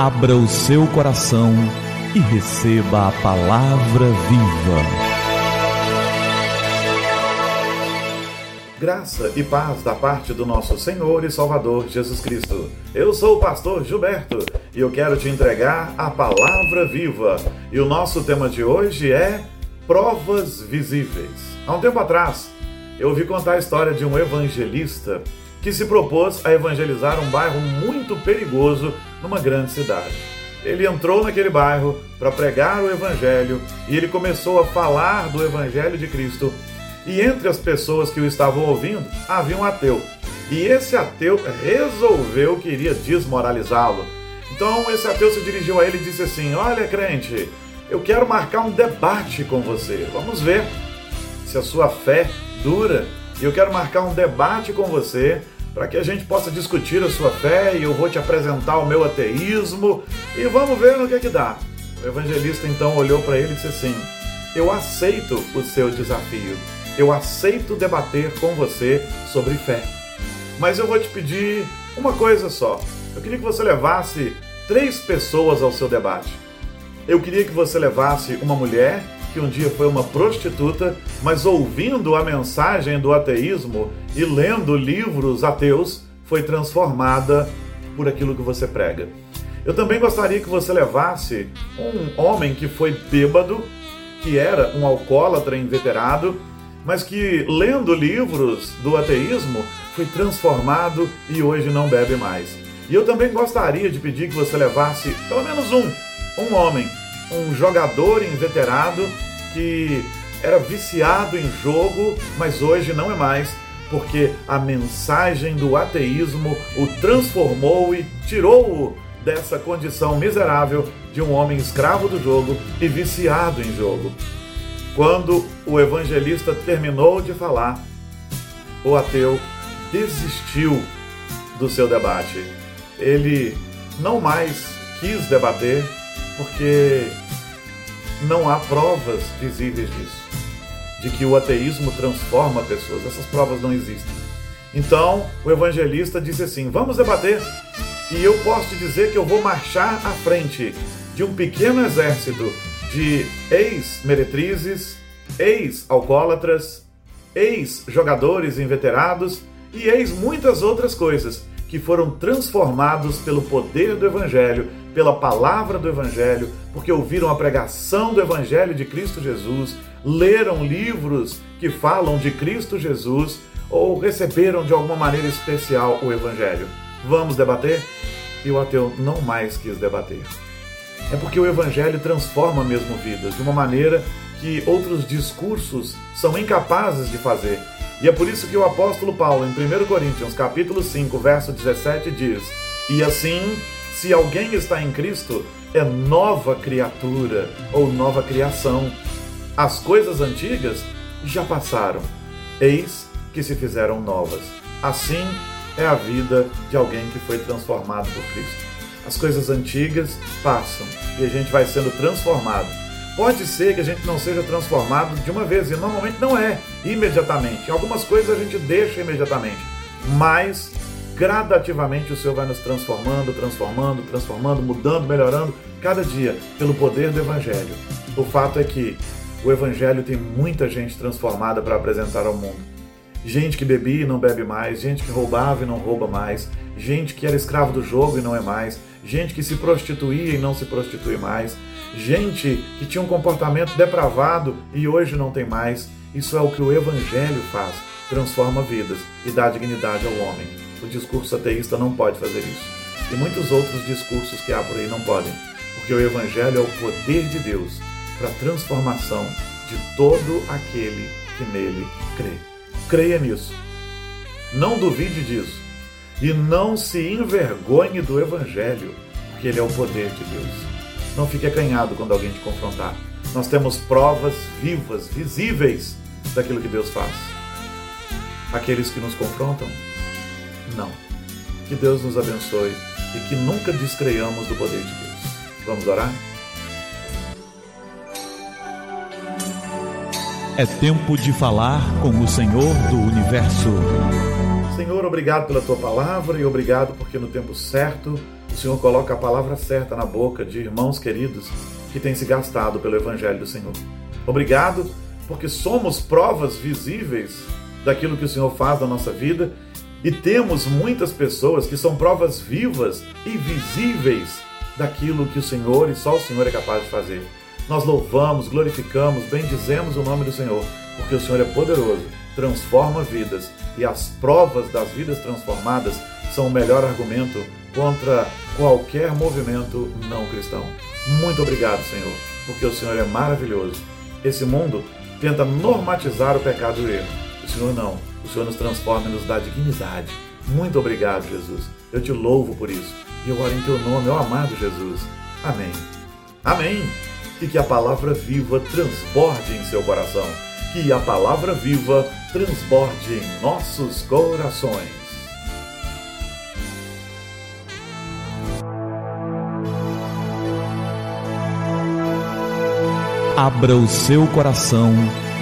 Abra o seu coração e receba a palavra viva. Graça e paz da parte do nosso Senhor e Salvador Jesus Cristo. Eu sou o pastor Gilberto e eu quero te entregar a palavra viva. E o nosso tema de hoje é provas visíveis. Há um tempo atrás, eu ouvi contar a história de um evangelista que se propôs a evangelizar um bairro muito perigoso numa grande cidade. Ele entrou naquele bairro para pregar o evangelho e ele começou a falar do evangelho de Cristo. E entre as pessoas que o estavam ouvindo havia um ateu. E esse ateu resolveu que iria desmoralizá-lo. Então esse ateu se dirigiu a ele e disse assim: Olha, crente, eu quero marcar um debate com você. Vamos ver se a sua fé dura. E eu quero marcar um debate com você para que a gente possa discutir a sua fé e eu vou te apresentar o meu ateísmo e vamos ver no que é que dá. O evangelista então olhou para ele e disse assim: Eu aceito o seu desafio. Eu aceito debater com você sobre fé. Mas eu vou te pedir uma coisa só. Eu queria que você levasse três pessoas ao seu debate. Eu queria que você levasse uma mulher que um dia foi uma prostituta, mas ouvindo a mensagem do ateísmo e lendo livros ateus, foi transformada por aquilo que você prega. Eu também gostaria que você levasse um homem que foi bêbado, que era um alcoólatra inveterado, mas que lendo livros do ateísmo foi transformado e hoje não bebe mais. E eu também gostaria de pedir que você levasse pelo menos um, um homem um jogador inveterado que era viciado em jogo, mas hoje não é mais, porque a mensagem do ateísmo o transformou e tirou-o dessa condição miserável de um homem escravo do jogo e viciado em jogo. Quando o evangelista terminou de falar, o ateu desistiu do seu debate. Ele não mais quis debater porque não há provas visíveis disso, de que o ateísmo transforma pessoas. Essas provas não existem. Então, o evangelista disse assim: Vamos debater. E eu posso te dizer que eu vou marchar à frente de um pequeno exército de ex-meretrizes, ex-alcoólatras, ex-jogadores inveterados e ex muitas outras coisas que foram transformados pelo poder do Evangelho, pela palavra do Evangelho, porque ouviram a pregação do Evangelho de Cristo Jesus, leram livros que falam de Cristo Jesus ou receberam de alguma maneira especial o Evangelho. Vamos debater? E o ateu não mais quis debater. É porque o Evangelho transforma mesmo vidas de uma maneira que outros discursos são incapazes de fazer. E é por isso que o apóstolo Paulo, em 1 Coríntios, capítulo 5, verso 17, diz: E assim, se alguém está em Cristo, é nova criatura ou nova criação. As coisas antigas já passaram, eis que se fizeram novas. Assim é a vida de alguém que foi transformado por Cristo. As coisas antigas passam e a gente vai sendo transformado Pode ser que a gente não seja transformado de uma vez, e normalmente não é imediatamente. Algumas coisas a gente deixa imediatamente, mas gradativamente o Senhor vai nos transformando, transformando, transformando, mudando, melhorando cada dia pelo poder do Evangelho. O fato é que o Evangelho tem muita gente transformada para apresentar ao mundo. Gente que bebia e não bebe mais, gente que roubava e não rouba mais, gente que era escravo do jogo e não é mais, gente que se prostituía e não se prostitui mais, gente que tinha um comportamento depravado e hoje não tem mais. Isso é o que o Evangelho faz, transforma vidas e dá dignidade ao homem. O discurso ateísta não pode fazer isso. E muitos outros discursos que há por aí não podem, porque o Evangelho é o poder de Deus para a transformação de todo aquele que nele crê. Creia nisso. Não duvide disso. E não se envergonhe do Evangelho, porque ele é o poder de Deus. Não fique acanhado quando alguém te confrontar. Nós temos provas vivas, visíveis daquilo que Deus faz. Aqueles que nos confrontam, não. Que Deus nos abençoe e que nunca descreiamos do poder de Deus. Vamos orar? É tempo de falar com o Senhor do universo. Senhor, obrigado pela tua palavra e obrigado porque no tempo certo Senhor coloca a palavra certa na boca de irmãos queridos que têm se gastado pelo Evangelho do Senhor. Obrigado, porque somos provas visíveis daquilo que o Senhor faz na nossa vida e temos muitas pessoas que são provas vivas e visíveis daquilo que o Senhor e só o Senhor é capaz de fazer. Nós louvamos, glorificamos, bendizemos o nome do Senhor, porque o Senhor é poderoso, transforma vidas e as provas das vidas transformadas são o melhor argumento contra qualquer movimento não cristão. Muito obrigado, Senhor, porque o Senhor é maravilhoso. Esse mundo tenta normatizar o pecado e o erro. O Senhor não. O Senhor nos transforma e nos dá dignidade. Muito obrigado, Jesus. Eu te louvo por isso. E eu oro em teu nome, ó amado Jesus. Amém. Amém. E que a palavra viva transborde em seu coração. Que a palavra viva transborde em nossos corações. Abra o seu coração